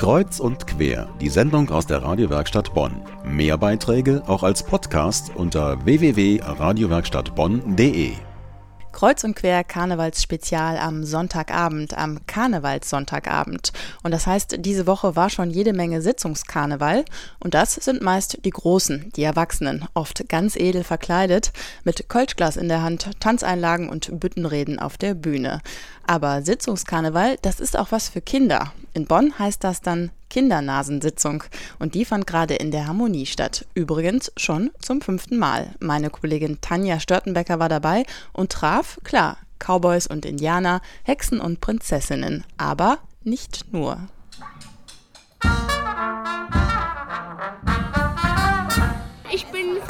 Kreuz und quer, die Sendung aus der Radiowerkstatt Bonn. Mehr Beiträge auch als Podcast unter www.radiowerkstattbonn.de. Kreuz und quer Karnevalsspezial am Sonntagabend, am Karnevalssonntagabend. Und das heißt, diese Woche war schon jede Menge Sitzungskarneval. Und das sind meist die Großen, die Erwachsenen, oft ganz edel verkleidet, mit Kölschglas in der Hand, Tanzeinlagen und Büttenreden auf der Bühne. Aber Sitzungskarneval, das ist auch was für Kinder. In Bonn heißt das dann Kindernasensitzung. Und die fand gerade in der Harmonie statt. Übrigens schon zum fünften Mal. Meine Kollegin Tanja Störtenbecker war dabei und traf, klar, Cowboys und Indianer, Hexen und Prinzessinnen. Aber nicht nur.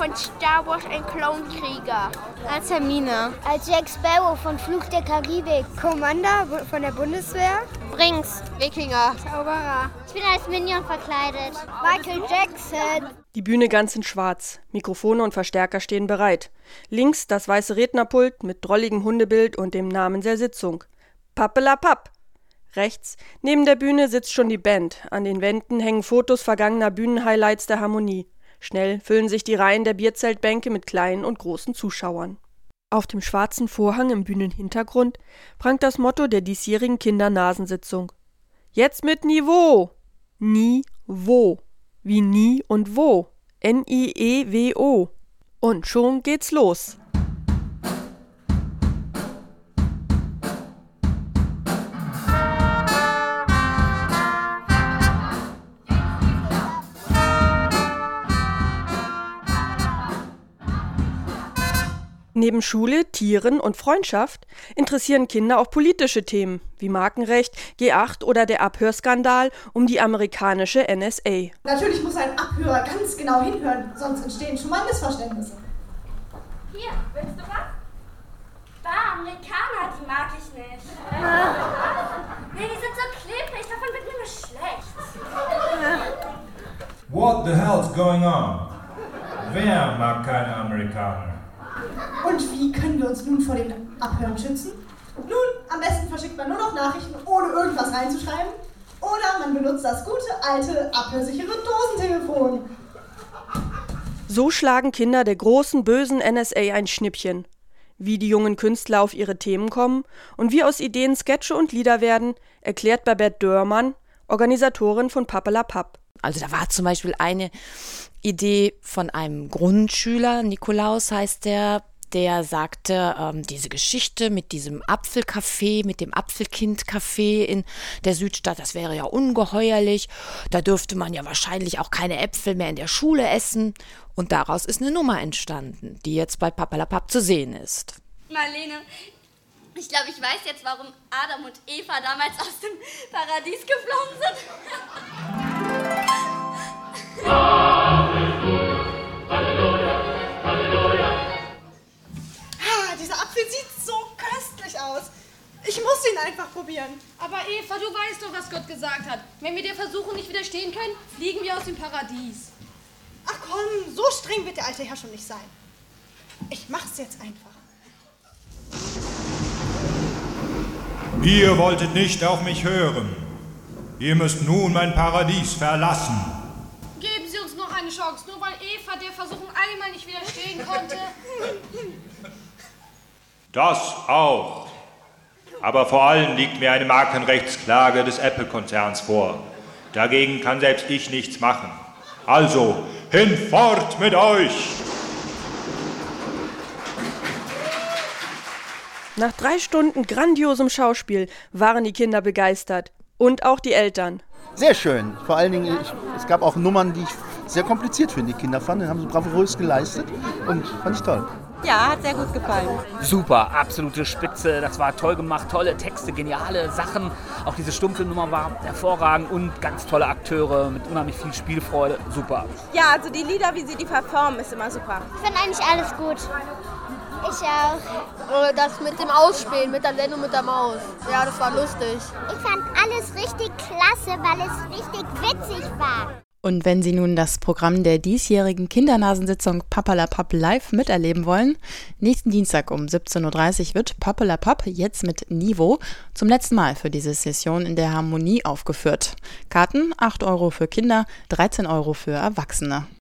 von Star Wars ein Clownkrieger. Als Hermine. Als Jack Sparrow von Fluch der Karibik. Commander von der Bundeswehr. Brinks. Wikinger. Zauberer. Ich bin als Minion verkleidet. Michael Jackson. Die Bühne ganz in schwarz. Mikrofone und Verstärker stehen bereit. Links das weiße Rednerpult mit drolligem Hundebild und dem Namen der Sitzung. Pappelapapp. Rechts, neben der Bühne sitzt schon die Band. An den Wänden hängen Fotos vergangener Bühnenhighlights der Harmonie. Schnell füllen sich die Reihen der Bierzeltbänke mit kleinen und großen Zuschauern. Auf dem schwarzen Vorhang im Bühnenhintergrund prangt das Motto der diesjährigen Kindernasensitzung. Jetzt mit Niveau! Nie, wo. Wie nie und wo. N-I-E-W-O. Und schon geht's los. Neben Schule, Tieren und Freundschaft interessieren Kinder auch politische Themen wie Markenrecht, G8 oder der Abhörskandal um die amerikanische NSA. Natürlich muss ein Abhörer ganz genau hinhören, sonst entstehen schon mal Missverständnisse. Hier, willst du was? Bah, Amerikaner, die mag ich nicht. nee, die sind so klebrig, davon wird mir nur schlecht. What the hell's going on? Wer mag keine Amerikaner? Und wie können wir uns nun vor dem Abhören schützen? Nun, am besten verschickt man nur noch Nachrichten, ohne irgendwas reinzuschreiben. Oder man benutzt das gute alte, abhörsichere Dosentelefon. So schlagen Kinder der großen, bösen NSA ein Schnippchen. Wie die jungen Künstler auf ihre Themen kommen und wie aus Ideen Sketche und Lieder werden, erklärt Babette Dörmann, Organisatorin von Pappelapapp. Also da war zum Beispiel eine Idee von einem Grundschüler, Nikolaus heißt der, der sagte, ähm, diese Geschichte mit diesem Apfelcafé, mit dem Apfelkindcafé in der Südstadt, das wäre ja ungeheuerlich. Da dürfte man ja wahrscheinlich auch keine Äpfel mehr in der Schule essen. Und daraus ist eine Nummer entstanden, die jetzt bei Papalapap zu sehen ist. Marlene, ich glaube, ich weiß jetzt, warum Adam und Eva damals aus dem Paradies geflogen sind. probieren. Aber Eva, du weißt doch, was Gott gesagt hat. Wenn wir der Versuchung nicht widerstehen können, fliegen wir aus dem Paradies. Ach komm, so streng wird der alte Herr schon nicht sein. Ich mach's jetzt einfach. Ihr wolltet nicht auf mich hören. Ihr müsst nun mein Paradies verlassen. Geben Sie uns noch eine Chance, nur weil Eva der Versuchung einmal nicht widerstehen konnte. Das auch. Aber vor allem liegt mir eine Markenrechtsklage des Apple-Konzerns vor. Dagegen kann selbst ich nichts machen. Also, hinfort mit euch! Nach drei Stunden grandiosem Schauspiel waren die Kinder begeistert. Und auch die Eltern. Sehr schön. Vor allen Dingen, ich, es gab auch Nummern, die ich sehr kompliziert für die Kinder fand. Die haben sie bravourös geleistet und fand ich toll. Ja, hat sehr gut gefallen. Super, absolute Spitze. Das war toll gemacht, tolle Texte, geniale Sachen. Auch diese stumpfe Nummer war hervorragend und ganz tolle Akteure mit unheimlich viel Spielfreude. Super. Ja, also die Lieder, wie sie die performen, ist immer super. Ich finde eigentlich alles gut. Ich auch. Das mit dem Ausspielen, mit der Sendung mit der Maus. Ja, das war lustig. Ich fand alles richtig klasse, weil es richtig witzig war. Und wenn Sie nun das Programm der diesjährigen Kindernasensitzung Pappalapapp live miterleben wollen, nächsten Dienstag um 17.30 Uhr wird Pappalapapp jetzt mit Niveau zum letzten Mal für diese Session in der Harmonie aufgeführt. Karten 8 Euro für Kinder, 13 Euro für Erwachsene.